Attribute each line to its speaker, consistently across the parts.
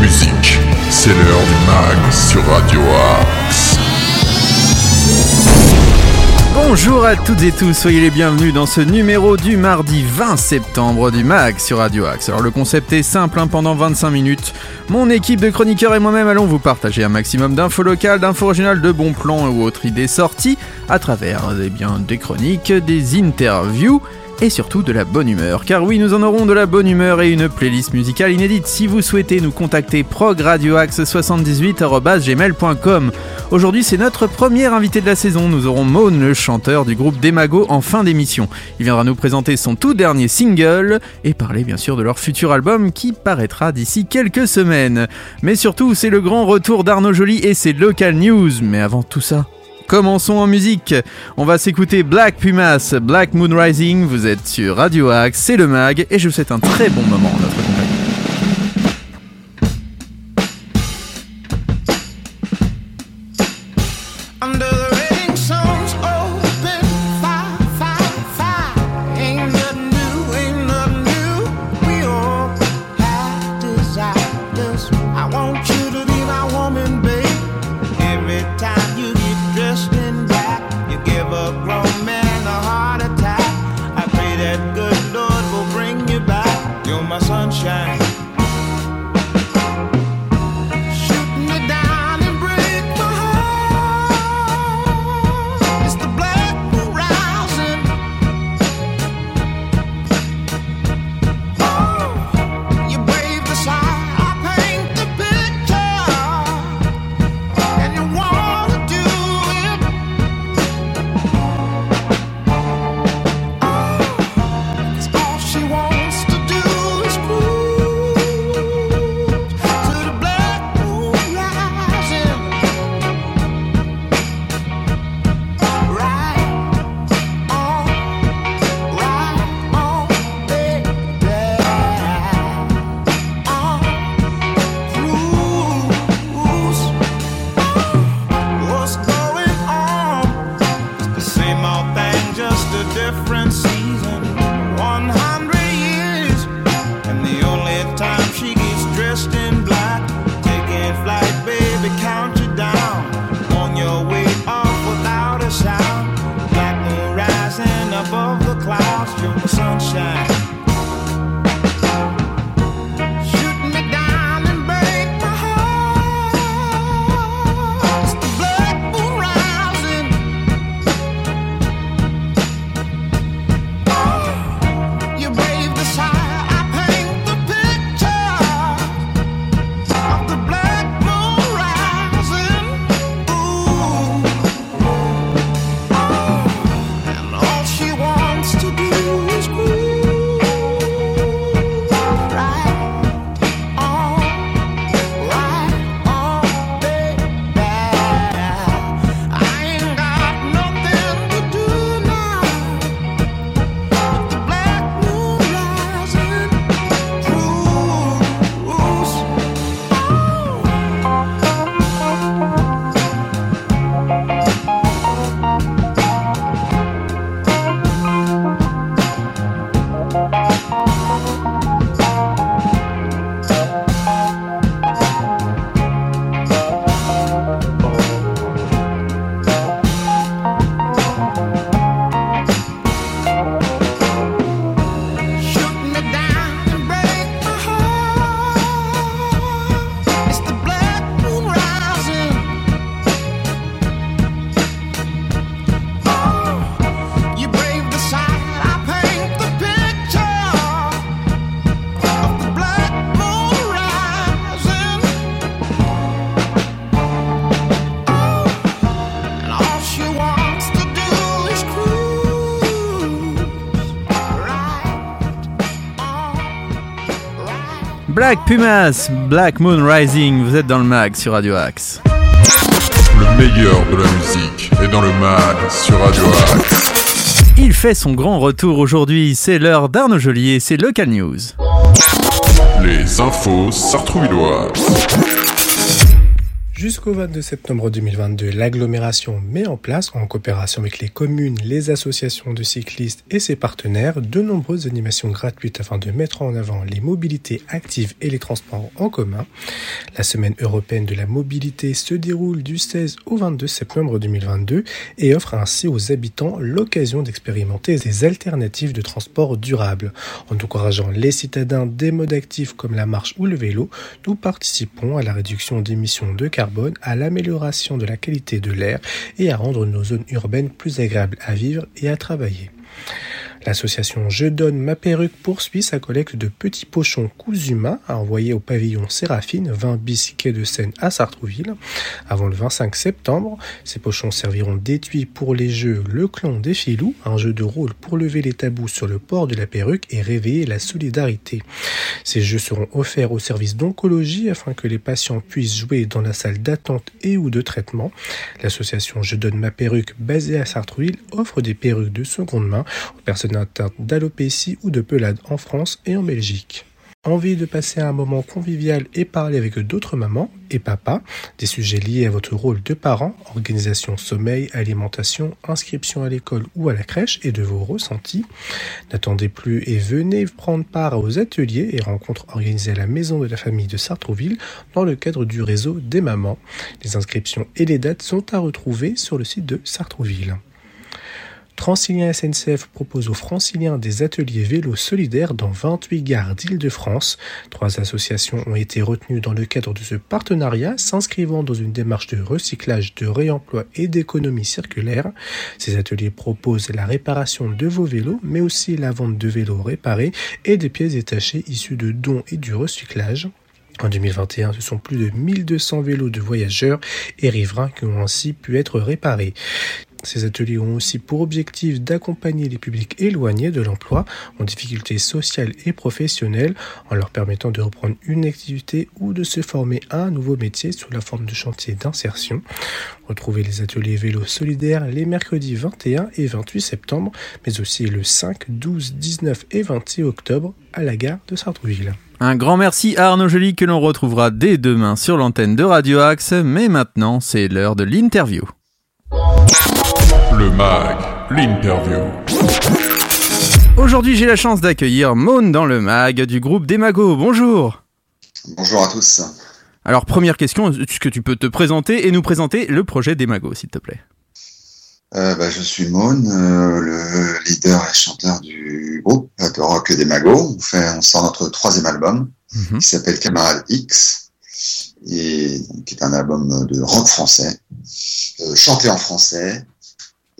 Speaker 1: musique. C'est l'heure du mag sur Radio Axe.
Speaker 2: Bonjour à toutes et tous, soyez les bienvenus dans ce numéro du mardi 20 septembre du MAG sur Radio Axe. Alors le concept est simple, hein, pendant 25 minutes, mon équipe de chroniqueurs et moi-même allons vous partager un maximum d'infos locales, d'infos régionales, de bons plans ou autres idées sorties à travers eh bien, des chroniques, des interviews et surtout de la bonne humeur. Car oui, nous en aurons de la bonne humeur et une playlist musicale inédite. Si vous souhaitez nous contacter, progradioaxe78.gmail.com. Aujourd'hui, c'est notre premier invité de la saison. Nous aurons Maune, le chanteur du groupe Demago, en fin d'émission. Il viendra nous présenter son tout dernier single et parler bien sûr de leur futur album qui paraîtra d'ici quelques semaines. Mais surtout, c'est le grand retour d'Arnaud Joly et ses local news. Mais avant tout ça, Commençons en musique. On va s'écouter Black Pumas, Black Moon Rising. Vous êtes sur Radio Axe, c'est le mag, et je vous souhaite un très bon moment
Speaker 3: difference Black
Speaker 2: Pumas, Black Moon Rising. Vous êtes dans le mag sur Radio Axe.
Speaker 1: Le meilleur de la musique est dans le mag sur Radio Axe.
Speaker 2: Il fait son grand retour aujourd'hui. C'est l'heure d'Arnaud Joly et c'est Local News.
Speaker 1: Les infos sartrouilloises.
Speaker 4: Jusqu'au 22 septembre 2022, l'agglomération met en place, en coopération avec les communes, les associations de cyclistes et ses partenaires, de nombreuses animations gratuites afin de mettre en avant les mobilités actives et les transports en commun. La semaine européenne de la mobilité se déroule du 16 au 22 septembre 2022 et offre ainsi aux habitants l'occasion d'expérimenter des alternatives de transport durables. En encourageant les citadins des modes actifs comme la marche ou le vélo, nous participons à la réduction d'émissions de carbone à l'amélioration de la qualité de l'air et à rendre nos zones urbaines plus agréables à vivre et à travailler. L'association Je donne ma perruque poursuit sa collecte de petits pochons cousus à envoyer au pavillon Séraphine, 20 bis de Seine à Sartrouville. Avant le 25 septembre, ces pochons serviront d'étui pour les jeux Le Clan des Filous, un jeu de rôle pour lever les tabous sur le port de la perruque et réveiller la solidarité. Ces jeux seront offerts au service d'oncologie afin que les patients puissent jouer dans la salle d'attente et ou de traitement. L'association Je donne ma perruque basée à Sartrouville offre des perruques de seconde main aux personnes d'alopécie ou de pelade en France et en Belgique. Envie de passer un moment convivial et parler avec d'autres mamans et papas, des sujets liés à votre rôle de parent, organisation sommeil, alimentation, inscription à l'école ou à la crèche et de vos ressentis. N'attendez plus et venez prendre part aux ateliers et rencontres organisées à la Maison de la Famille de Sartrouville dans le cadre du réseau des mamans. Les inscriptions et les dates sont à retrouver sur le site de Sartrouville. Transilien SNCF propose aux franciliens des ateliers vélos solidaires dans 28 gares d'Île-de-France. Trois associations ont été retenues dans le cadre de ce partenariat, s'inscrivant dans une démarche de recyclage, de réemploi et d'économie circulaire. Ces ateliers proposent la réparation de vos vélos, mais aussi la vente de vélos réparés et des pièces détachées issues de dons et du recyclage. En 2021, ce sont plus de 1200 vélos de voyageurs et riverains qui ont ainsi pu être réparés. Ces ateliers ont aussi pour objectif d'accompagner les publics éloignés de l'emploi en difficulté sociale et professionnelle en leur permettant de reprendre une activité ou de se former à un nouveau métier sous la forme de chantier d'insertion. Retrouvez les ateliers vélo solidaires les mercredis 21 et 28 septembre, mais aussi le 5, 12, 19 et 26 octobre à la gare de Sartrouville.
Speaker 2: Un grand merci à Arnaud Joly que l'on retrouvera dès demain sur l'antenne de Radio Axe, mais maintenant c'est l'heure de l'interview.
Speaker 1: Le MAG, l'interview.
Speaker 2: Aujourd'hui j'ai la chance d'accueillir Maune dans le mag du groupe Demago. Bonjour
Speaker 5: Bonjour à tous.
Speaker 2: Alors première question, est-ce que tu peux te présenter et nous présenter le projet Demago s'il te plaît?
Speaker 5: Euh, bah, je suis Maune, euh, le leader et chanteur du groupe de rock des Magos. On, fait, on sort notre troisième album
Speaker 2: Mhm.
Speaker 5: qui s'appelle Camarade X et qui est un album de rock français, euh, chanté en français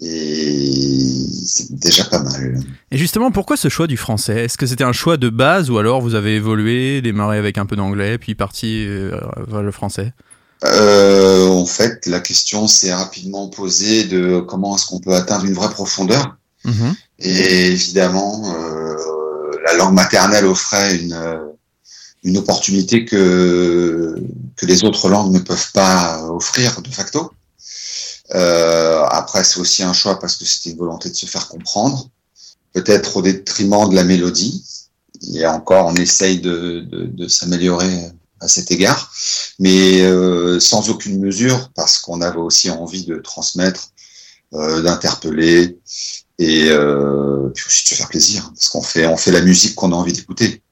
Speaker 5: et c'est déjà pas mal.
Speaker 2: Et justement pourquoi ce choix du français? Est-ce que c'était un choix de base ou alors vous avez évolué, démarré avec un peu d'anglais puis parti euh, vers le français?
Speaker 5: Euh, en fait, la question s'est rapidement posée de comment est-ce qu'on peut atteindre une vraie profondeur.
Speaker 2: Mhm.
Speaker 5: Et évidemment, euh, la langue maternelle offrait une, une opportunité que, que les autres langues ne peuvent pas offrir de facto. Euh, après, c'est aussi un choix parce que c'était une volonté de se faire comprendre, peut-être au détriment de la mélodie. Et encore, on essaye de, s'améliorer à cet égard, mais euh, sans aucune mesure parce qu'on avait aussi envie de transmettre, euh, d'interpeller et puis aussi de se faire plaisir parce qu'on fait on fait la musique qu'on a envie d'écouter.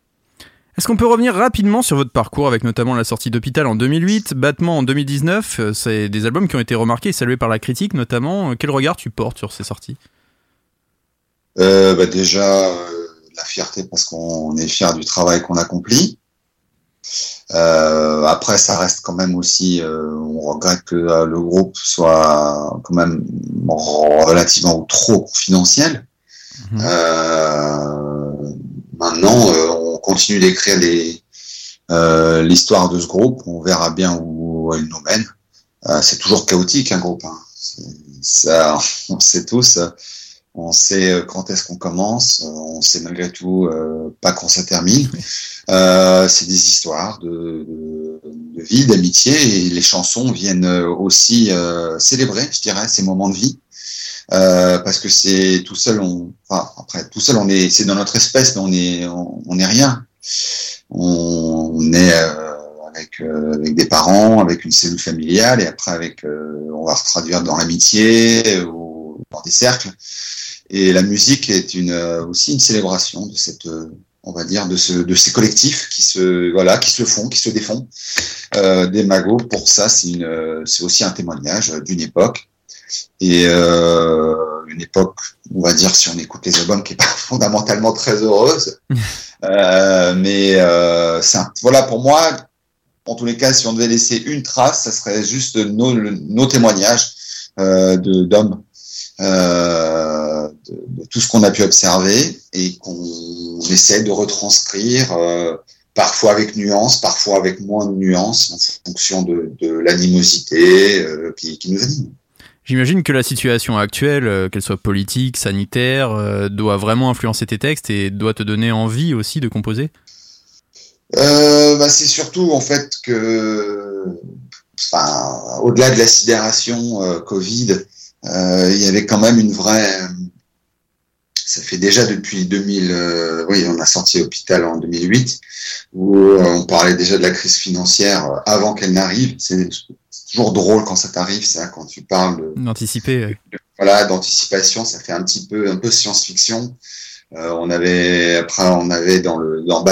Speaker 2: Est-ce qu'on peut revenir rapidement sur votre parcours avec notamment la sortie d'Hôpital en 2008, Battement en 2019 Euh, C'est des albums qui ont été remarqués et salués par la critique notamment. Euh, Quel regard tu portes sur ces sorties?
Speaker 5: Euh, bah déjà euh, la fierté parce qu'on est fier du travail qu'on accomplit. Euh, après, ça reste quand même aussi, on regrette que le groupe soit quand même relativement trop confidentiel.
Speaker 2: Mhm.
Speaker 5: Euh, maintenant, euh, on continue d'écrire euh, l'histoire de ce groupe. On verra bien où elle nous mène. Euh, c'est toujours chaotique un groupe. Hein. Ça, on sait tous. On sait quand est-ce qu'on commence. On sait malgré tout pas quand ça termine. C'est des histoires de, de, vie, d'amitié, et les chansons viennent aussi célébrer, je dirais, ces moments de vie. Euh, parce que c'est tout seul, on, enfin après tout seul, on est, c'est dans notre espèce, mais on est, on, est rien. On, est euh, avec, euh, avec des parents, avec une cellule familiale, et après avec, euh, on va se traduire dans l'amitié ou dans des cercles. Et la musique est une, euh, aussi une célébration de cette, on va dire, de, ce, de ces collectifs qui se, voilà, qui se font, qui se défont. Des magots, pour ça, c'est une, c'est aussi un témoignage d'une époque. Et euh, une époque, on va dire, si on écoute les albums, qui est pas fondamentalement très heureuse. Euh, mais euh, voilà, pour moi, en tous les cas, si on devait laisser une trace, ça serait juste nos, témoignages de d'hommes, euh, de, de tout ce qu'on a pu observer et qu'on essaie de retranscrire, euh, parfois avec nuance, parfois avec moins de nuance, en fonction de, de l'animosité euh, qui, qui nous anime.
Speaker 2: J'imagine que la situation actuelle, euh, qu'elle soit politique, sanitaire, euh, doit vraiment influencer tes textes et doit te donner envie aussi de composer?
Speaker 5: Euh, bah, c'est surtout en fait que, au-delà de la sidération euh, Covid, euh, il y avait quand même une vraie. Ça fait déjà depuis 2000, euh, oui, on a sorti Hôpital en 2008, où euh, on parlait déjà de la crise financière euh, avant qu'elle n'arrive. C'est toujours drôle quand ça t'arrive, ça, quand tu parles
Speaker 2: D'anticiper.
Speaker 5: voilà d'anticipation ça fait un petit peu un peu science-fiction Euh, on avait après on avait dans le dans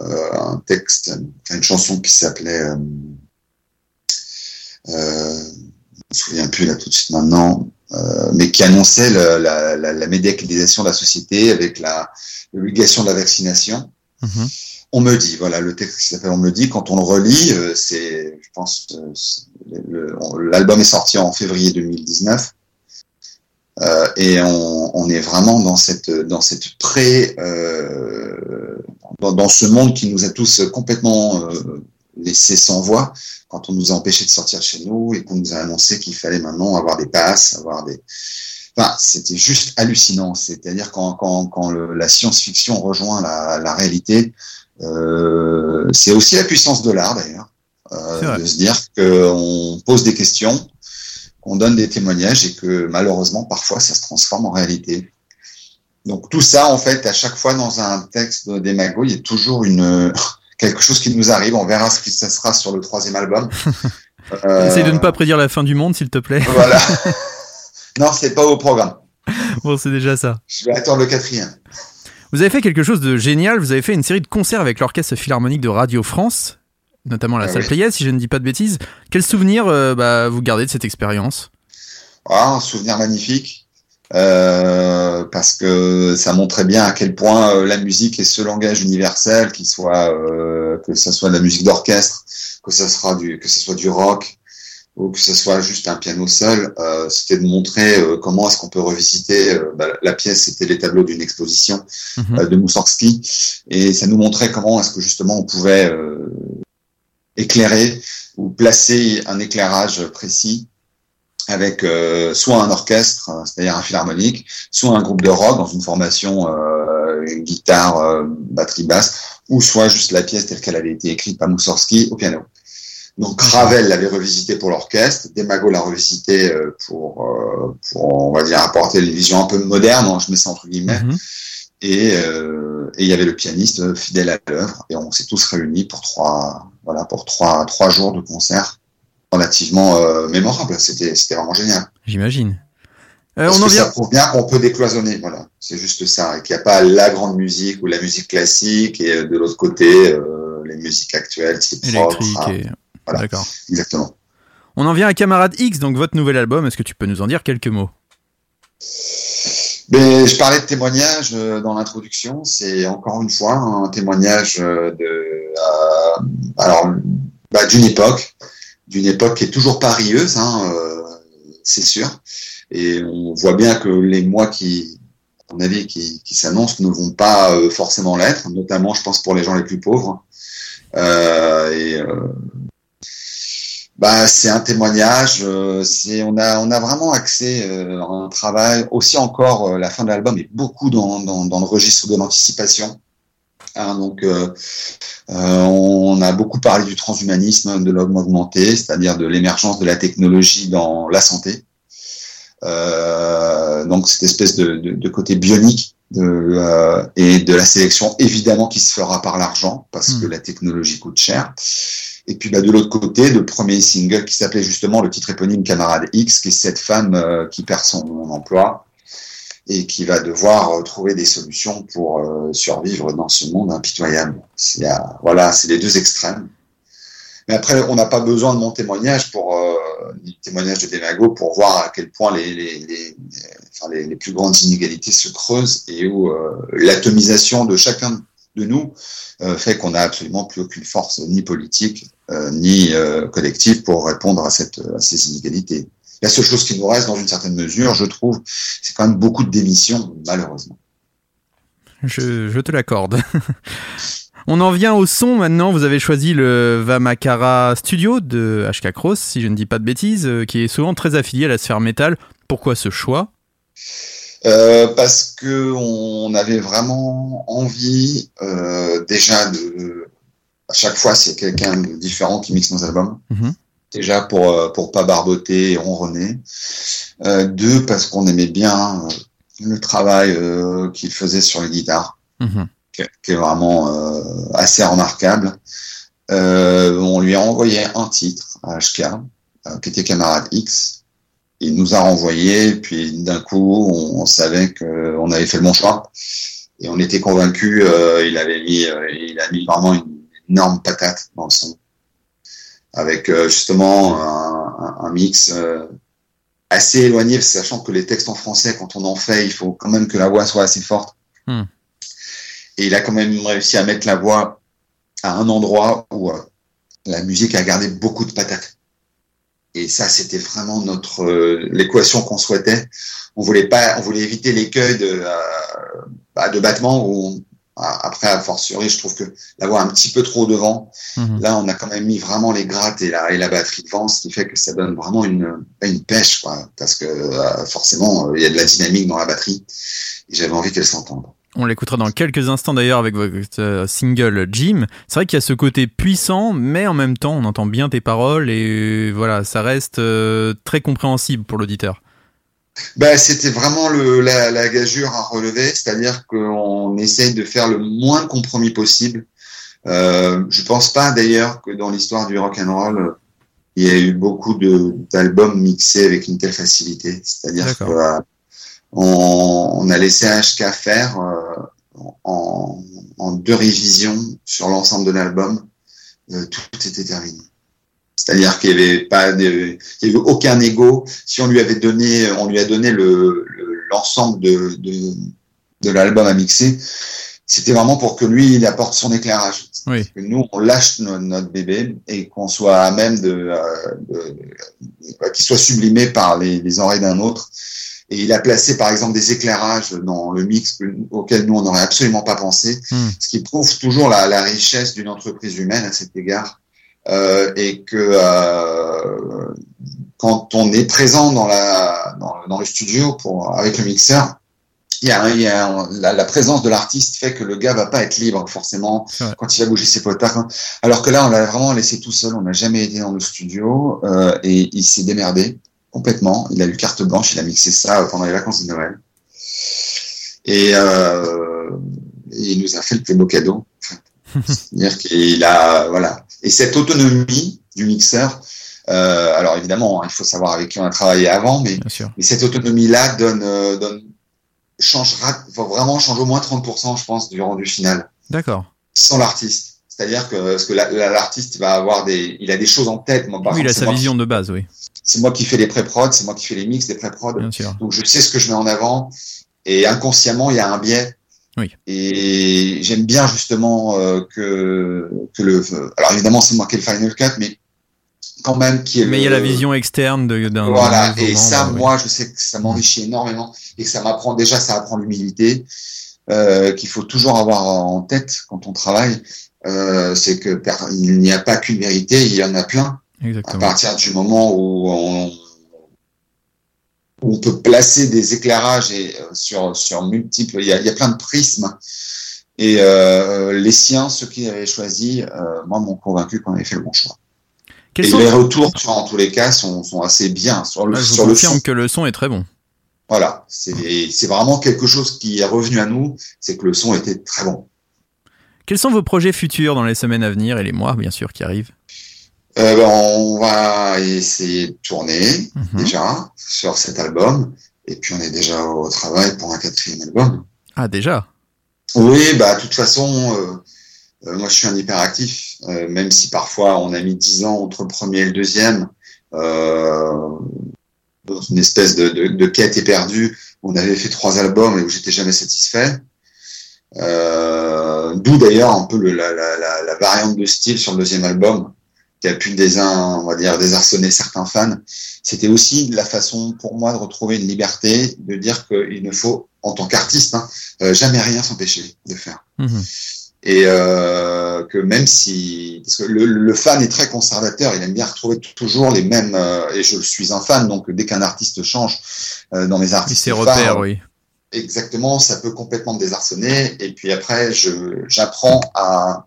Speaker 5: euh, un texte une chanson qui s'appelait euh, euh, je me souviens plus là tout de suite maintenant euh, mais qui annonçait le- la, la, la médicalisation de la société avec la l'obligation de la vaccination
Speaker 2: Mhm.
Speaker 5: on me dit, voilà, le texte qui s'appelle On me dit, quand on le relit, euh, c'est, je pense, euh, l'album est sorti en février 2019, euh, et on, on est vraiment dans cette, dans cette pré, euh, dans, dans ce monde qui nous a tous complètement euh, laissés sans voix quand on nous a empêchés de sortir chez nous et qu'on nous a annoncé qu'il fallait maintenant avoir des passes, avoir des, Enfin, c'était juste hallucinant. C'est-à-dire quand, quand, quand le- la science-fiction rejoint la, la réalité, euh, c'est aussi la puissance de l'art d'ailleurs, euh, de se dire qu'on pose des questions, qu'on donne des témoignages et que malheureusement parfois ça se transforme en réalité. Donc tout ça en fait à chaque fois dans un texte de- des Magots, il y a toujours une quelque chose qui nous arrive. On verra ce qui ça sera sur le troisième album. Euh,
Speaker 2: Essaye de ne pas prédire la fin du monde, s'il te plaît.
Speaker 5: Voilà. non, c'est pas au programme.
Speaker 2: Bon, c'est déjà ça.
Speaker 5: Je vais attendre le quatrième.
Speaker 2: Vous avez fait quelque chose de génial. Vous avez fait une série de concerts avec l'Orchestre Philharmonique de Radio France, notamment la
Speaker 5: Ah
Speaker 2: salle
Speaker 5: oui.
Speaker 2: Playel, si je ne dis pas de bêtises. Quel souvenir euh, bah, vous gardez de cette expérience?
Speaker 5: Ah, un souvenir magnifique. Euh, parce que ça montrait bien à quel point euh, la musique est ce langage universel, qu'il soit euh, que ce soit de la musique d'orchestre, que ça sera du que ce soit du rock ou que ce soit juste un piano seul. euh, C'était de montrer euh, comment est-ce qu'on peut revisiter. bah, la pièce, c'était les tableaux d'une exposition
Speaker 2: Mhm.
Speaker 5: de Moussorgsky, et ça nous montrait comment est-ce que justement on pouvait euh, éclairer ou placer un éclairage précis avec euh, soit un orchestre, euh, c'est-à-dire un philharmonique, soit un groupe de rock dans une formation euh, une guitare, euh, batterie basse, ou soit juste la pièce telle qu'elle avait été écrite par Moussorgsky au piano. Donc Ravel l'avait revisité pour l'orchestre, Demago l'a revisité pour, pour, on va dire, apporter une vision un peu moderne, hein, je mets ça entre guillemets,
Speaker 2: Mhm.
Speaker 5: et et il y avait le pianiste fidèle à l'œuvre, et on s'est tous réunis pour trois, voilà, pour trois, trois jours de concert relativement euh, mémorable. C'était, c'était vraiment génial.
Speaker 2: J'imagine. Euh, on en vient.
Speaker 5: ça prouve bien qu'on peut décloisonner, voilà. C'est juste ça, et qu'il n'y a pas la grande musique ou la musique classique, et euh, de l'autre côté, euh, les musiques actuelles, type
Speaker 2: Électrique
Speaker 5: rap.
Speaker 2: et.
Speaker 5: Voilà.
Speaker 2: D'accord.
Speaker 5: exactement.
Speaker 2: On en vient à Camarade X, donc votre nouvel album. Est-ce que tu peux nous en dire quelques mots?
Speaker 5: Mais je parlais de témoignage dans l'introduction. C'est encore une fois un témoignage de, euh, alors, bah, d'une époque, d'une époque qui est toujours pas rieuse, hein, euh, c'est sûr. Et on voit bien que les mois qui, à mon avis, qui, s'annoncent ne vont pas euh, forcément l'être, notamment, je pense, pour les gens les plus pauvres. Euh, et bah, c'est un témoignage. c'est on a on a vraiment accès à un travail aussi encore. la fin de l'album est beaucoup dans dans le registre de l'anticipation. Hein, donc euh, euh, on a beaucoup parlé du transhumanisme, de l'homme augmenté, c'est-à-dire de l'émergence de la technologie dans la santé. Euh, donc cette espèce de, de, de côté bionique de, euh, et de la sélection évidemment qui se fera par l'argent parce que la technologie coûte cher. Et puis bah, de l'autre côté, le premier single qui s'appelait justement le titre éponyme Camarade X, qui est cette femme qui perd son emploi et qui va devoir euh, trouver des solutions pour euh, survivre dans ce monde impitoyable. Euh, voilà, c'est les deux extrêmes. Mais après, on n'a pas besoin de mon témoignage pour euh, du témoignage de Demago pour voir à quel point les les, les, les, plus grandes inégalités se creusent et où l'atomisation de chacun de nous fait qu'on n'a absolument plus aucune force ni politique ni collective pour répondre à, cette, à ces inégalités. La seule chose qui nous reste, dans une certaine mesure, je trouve, c'est quand même beaucoup de démissions, malheureusement.
Speaker 2: Je, je te l'accorde. On en vient au son maintenant. Vous avez choisi le Vamakara Studio de HK Cross, si je ne dis pas de bêtises, euh, qui est souvent très affilié à la sphère métal. Pourquoi ce choix?
Speaker 5: Euh, parce que on avait vraiment envie euh, déjà de à chaque fois c'est quelqu'un de différent qui mixe nos albums
Speaker 2: Mhm.
Speaker 5: Déjà pour euh, pour pas barboter et ronronner euh, deux parce qu'on aimait bien euh, le travail euh, qu'il faisait sur les guitares
Speaker 2: Mhm.
Speaker 5: qui est- qui est vraiment euh, assez remarquable euh, on lui a envoyé un titre à HK euh, qui était Camarade X il nous a renvoyé, puis d'un coup, on, on savait qu'on avait fait le bon choix. Et on était convaincus, euh, il avait mis, euh, il a mis vraiment une énorme patate dans le son. Avec euh, justement un, un- un mix euh, assez éloigné, sachant que les textes en français, quand on en fait, il faut quand même que la voix soit assez forte.
Speaker 2: Hmm.
Speaker 5: Et il a quand même réussi à mettre la voix à un endroit où euh, la musique a gardé beaucoup de patates. Et ça, c'était vraiment notre euh, l'équation qu'on souhaitait. On voulait pas, on voulait éviter l'écueil de euh, bah, de battement où après a fortiori, je trouve que l'avoir un petit peu trop devant.
Speaker 2: Mhm.
Speaker 5: Là, on a quand même mis vraiment les grattes et la et la batterie devant, ce qui fait que ça donne vraiment une une pêche, quoi. Parce que euh, forcément, euh, il y a de la dynamique dans la batterie. Et j'avais envie qu'elle s'entende.
Speaker 2: On l'écoutera dans quelques instants d'ailleurs avec votre euh, single Jim. C'est vrai qu'il y a ce côté puissant, mais en même temps, on entend bien tes paroles et euh, voilà, ça reste très compréhensible pour l'auditeur.
Speaker 5: Ben, c'était vraiment le, la, la gageure à relever, c'est-à-dire qu'on essaye de faire le moins de compromis possible. Euh, je pense pas d'ailleurs que dans l'histoire du rock and roll, il y a eu beaucoup d'albums mixés avec une telle facilité. C'est-à-dire que euh, on, a laissé HK faire euh, en, en deux révisions sur l'ensemble de l'album, euh, tout était terminé. C'est-à-dire qu'il n'y avait pas de, il y avait aucun ego. Si on lui avait donné, on lui a donné le le- l'ensemble de, de, de l'album à mixer, c'était vraiment pour que lui, il apporte son éclairage.
Speaker 2: Oui.
Speaker 5: Que nous, on lâche no- notre bébé et qu'on soit à même de, euh, de- de- qu'il soit sublimé par les, les oreilles d'un autre. Et il a placé, par exemple, des éclairages dans le mix que- auquel nous, on n'aurait absolument pas pensé.
Speaker 2: Hmm.
Speaker 5: Ce qui prouve toujours la, la richesse d'une entreprise humaine à cet égard. Euh, et que euh, quand on est présent dans, la, dans, dans le studio pour, avec le mixeur, il y a, il y a la, la présence de l'artiste fait que le gars va pas être libre forcément quand il va bouger ses potards. hein. Alors que là, on l'a vraiment laissé tout seul. On n'a jamais été dans le studio euh, et il s'est démerdé complètement. Il a eu carte blanche. Il a mixé ça pendant les vacances de Noël et, euh, il nous a fait le plus beau cadeau. C'est-à-dire qu'il a voilà. Et cette autonomie du mixeur. euh, alors évidemment, hein, il faut savoir avec qui on a travaillé avant, mais mais cette autonomie-là donne, euh, donne, changera, va vraiment changer au moins 30%, je pense, du rendu final,
Speaker 2: D'accord.
Speaker 5: sans l'artiste. C'est-à-dire que, parce que la- la- l'artiste va avoir des, il a des choses en tête. Moi, par
Speaker 2: Oui, il a sa vision
Speaker 5: qui-
Speaker 2: de base, oui,
Speaker 5: C'est moi qui fais les pré-prod, c'est moi qui fais les mix des pré-prod.
Speaker 2: bien sûr.
Speaker 5: Donc, je sais ce que je mets en avant. Et inconsciemment, il y a un biais.
Speaker 2: Oui.
Speaker 5: Et j'aime bien justement euh, que, que le. Alors évidemment, c'est moi qui ai le final cut, mais quand même qui est
Speaker 2: Mais il y a la vision externe d'un.
Speaker 5: voilà, et ça,
Speaker 2: oui.
Speaker 5: moi, je sais que ça m'enrichit énormément et que ça m'apprend déjà, ça apprend l'humilité euh, qu'il faut toujours avoir en tête quand on travaille. Euh, c'est que il n'y a pas qu'une vérité, il y en a plein. À
Speaker 2: Exactement.
Speaker 5: partir du moment où on, où on peut placer des éclairages et euh, sur sur multiples, il y a, il y a plein de prismes. Et euh, les siens, ceux qui avaient choisi, euh, moi, m'ont convaincu qu'on avait fait le bon choix.
Speaker 2: Quels
Speaker 5: Et
Speaker 2: sont-
Speaker 5: les retours, en tous les cas, sont, sont assez bien sur le,
Speaker 2: Ah, je vous
Speaker 5: sur le
Speaker 2: confirme
Speaker 5: fond.
Speaker 2: que le son est très bon.
Speaker 5: Voilà, c'est c'est vraiment quelque chose qui est revenu à nous, c'est que le son était très bon.
Speaker 2: Quels sont vos projets futurs dans les semaines à venir et les mois, bien sûr, qui arrivent?
Speaker 5: Euh, ben, on va essayer de tourner
Speaker 2: Mhm.
Speaker 5: déjà sur cet album. Et puis on est déjà au travail pour un quatrième album.
Speaker 2: Ah, déjà?
Speaker 5: Oui, bah de toute façon, euh, euh, moi je suis un hyperactif, euh, même si parfois on a mis dix ans entre le premier et le deuxième, euh, dans une espèce de, de, de quête éperdue. On avait fait trois albums et où j'étais jamais satisfait. Euh, D'où d'ailleurs un peu le, la, la, la, la variante de style sur le deuxième album qui a pu désin, on va dire, désarçonner certains fans. C'était aussi la façon pour moi de retrouver une liberté, de dire qu'il ne faut, en tant qu'artiste, hein, euh, jamais rien s'empêcher de faire.
Speaker 2: Mhm.
Speaker 5: Et euh, que même si parce que le, le fan est très conservateur, il aime bien retrouver toujours les mêmes. euh, et je suis un fan, donc dès qu'un artiste change euh, dans mes artistes
Speaker 2: ses repères, oui.
Speaker 5: exactement, ça peut complètement me désarçonner. Et puis après, je j'apprends à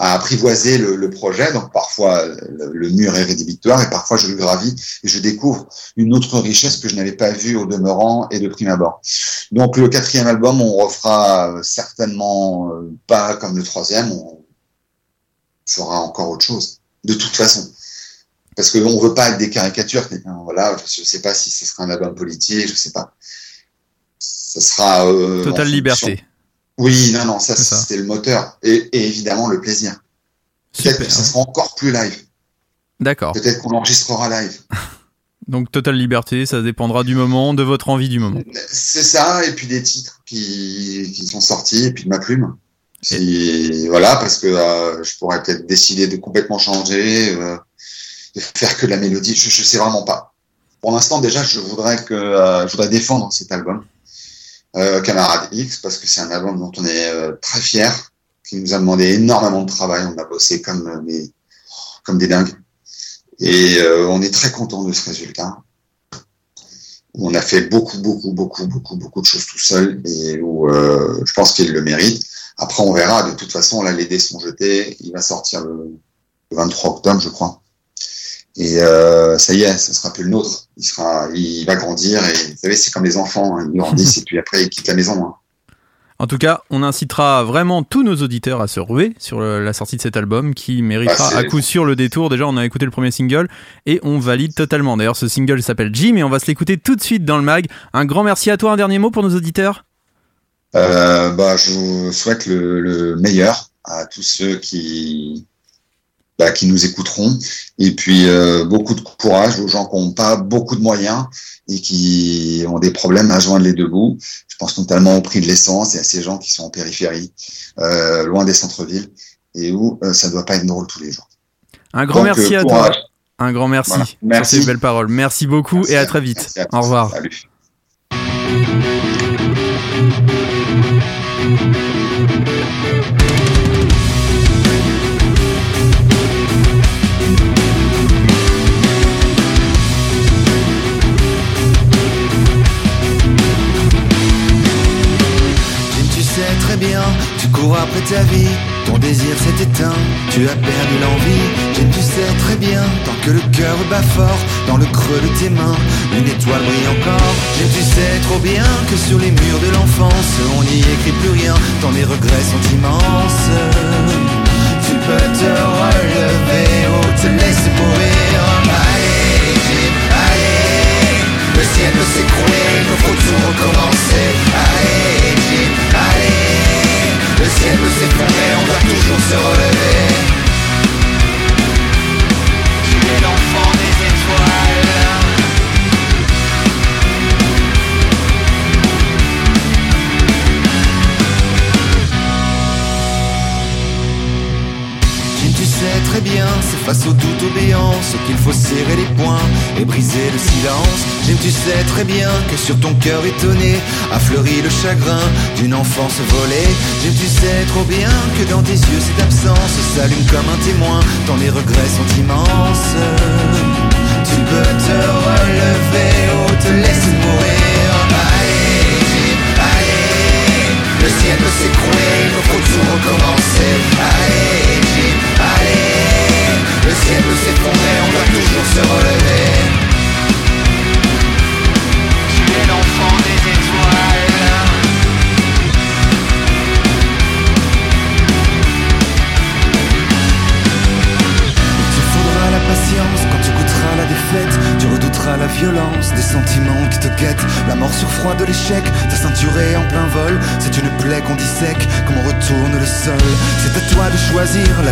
Speaker 5: à apprivoiser le, le projet. Donc parfois le, le mur est rédhibitoire et parfois je le gravis et je découvre une autre richesse que je n'avais pas vue au demeurant et de prime abord. Donc le quatrième album, on refera euh, certainement euh, pas comme le troisième, on fera encore autre chose. De toute façon. Parce qu'on veut pas être des caricatures. quelqu'un. Voilà, je sais pas si ce sera un album politique, je sais pas. Ce sera euh,
Speaker 2: Totale liberté.
Speaker 5: Oui, non, non, ça
Speaker 2: c'est
Speaker 5: le moteur et, et évidemment le plaisir. Peut-être que ça sera encore plus live.
Speaker 2: D'accord.
Speaker 5: Peut-être qu'on l'enregistrera live.
Speaker 2: Donc, totale liberté, ça dépendra du moment, de votre envie du moment.
Speaker 5: C'est ça, et puis des titres qui, qui sont sortis, et puis de ma plume. Voilà, parce que euh, je pourrais peut-être décider de complètement changer, euh, de faire que de la mélodie. Je, je sais vraiment pas. Pour l'instant, déjà, je voudrais que euh, je voudrais défendre cet album, euh, Camarade X, parce que c'est un album dont on est euh, très fier, qui nous a demandé énormément de travail. On a bossé comme euh, des comme des dingues, et on est très content de ce résultat on a fait beaucoup, beaucoup, beaucoup, beaucoup, beaucoup de choses tout seul et où je pense qu'il le mérite. Après, on verra. De toute façon, là, les dés sont jetés. Il va sortir le 23 octobre, je crois. Et euh, ça y est, ça sera plus le nôtre. Il sera, il va grandir et vous savez, c'est comme les enfants. hein. Ils grandissent et puis après, ils quittent la maison. hein.
Speaker 2: En tout cas, on incitera vraiment tous nos auditeurs à se ruer sur le- la sortie de cet album qui méritera
Speaker 5: Bah, c'est-
Speaker 2: à coup sûr le détour. Déjà, on a écouté le premier single et on valide totalement. D'ailleurs, ce single s'appelle Jim et on va se l'écouter tout de suite dans le mag. Un grand merci à toi. Un dernier mot pour nos auditeurs?
Speaker 5: Euh, bah, je vous souhaite le, le meilleur à tous ceux qui, bah, qui nous écouteront. Et puis, euh, beaucoup de courage aux gens qui n'ont pas beaucoup de moyens et qui ont des problèmes à joindre les deux bouts. Je pense notamment au prix de l'essence et à ces gens qui sont en périphérie, euh, loin des centres-villes et où euh, ça doit pas être drôle tous les jours.
Speaker 2: Un grand
Speaker 5: Donc,
Speaker 2: merci à toi. Un grand merci,
Speaker 5: Voilà. Merci.
Speaker 2: ces belles paroles. Merci beaucoup
Speaker 5: Merci
Speaker 2: et à
Speaker 5: à-
Speaker 2: très vite.
Speaker 5: à
Speaker 2: Au revoir.
Speaker 5: Salut.
Speaker 6: Cours après ta vie, ton désir s'est éteint, tu as perdu l'envie. Jim, tu sais très bien, tant que le cœur bat fort, dans le creux de tes mains, une étoile brille encore. Jim, tu sais trop bien que sur les murs de l'enfance, on n'y écrit plus rien, tant les regrets sont immenses. Tu peux te briser le silence. Jim, tu sais très bien que sur ton cœur étonné a fleuri le chagrin d'une enfance volée. Jim, tu sais trop bien que dans tes yeux cette absence s'allume comme un témoin, tant les regrets sont immenses. Tu peux te relever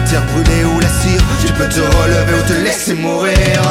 Speaker 6: terre brûlée ou la cire, tu peux te relever ou te laisser mourir.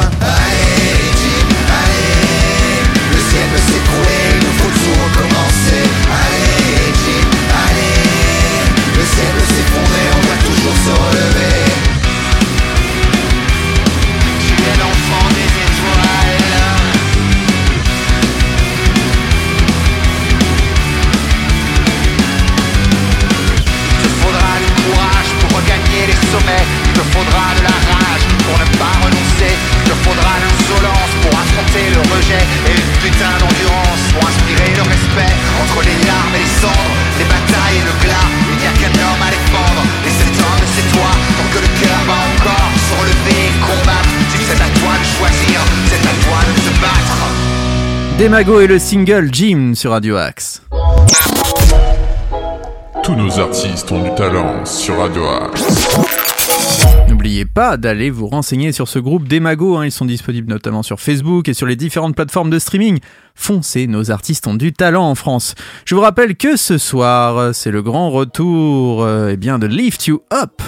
Speaker 2: Demago et le single Jim sur Radio Axe.
Speaker 1: Tous nos artistes ont du talent sur Radio Axe.
Speaker 2: N'oubliez pas d'aller vous renseigner sur ce groupe Demago, hein, ils sont disponibles notamment sur Facebook et sur les différentes plateformes de streaming. Foncez, nos artistes ont du talent en France. Je vous rappelle que ce soir, c'est le grand retour euh, eh bien, de Lift You Up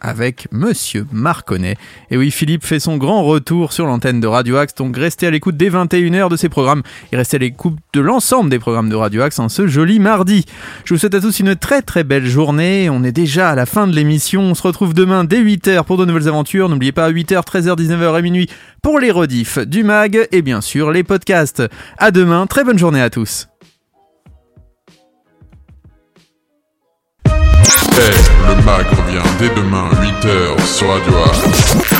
Speaker 2: avec Monsieur Marconnet. Et oui, Philippe fait son grand retour sur l'antenne de Radio Axe, donc restez à l'écoute dès 21h de ses programmes et restez à l'écoute de l'ensemble des programmes de Radio Axe en ce joli mardi. Je vous souhaite à tous une très très belle journée. On est déjà à la fin de l'émission. On se retrouve demain dès 8h pour de nouvelles aventures. N'oubliez pas 8h, 13h, 19h et minuit pour les rediffs du mag et bien sûr les podcasts. À demain, très bonne journée à tous.
Speaker 1: Le mag revient dès demain 8h sur Radio Axe.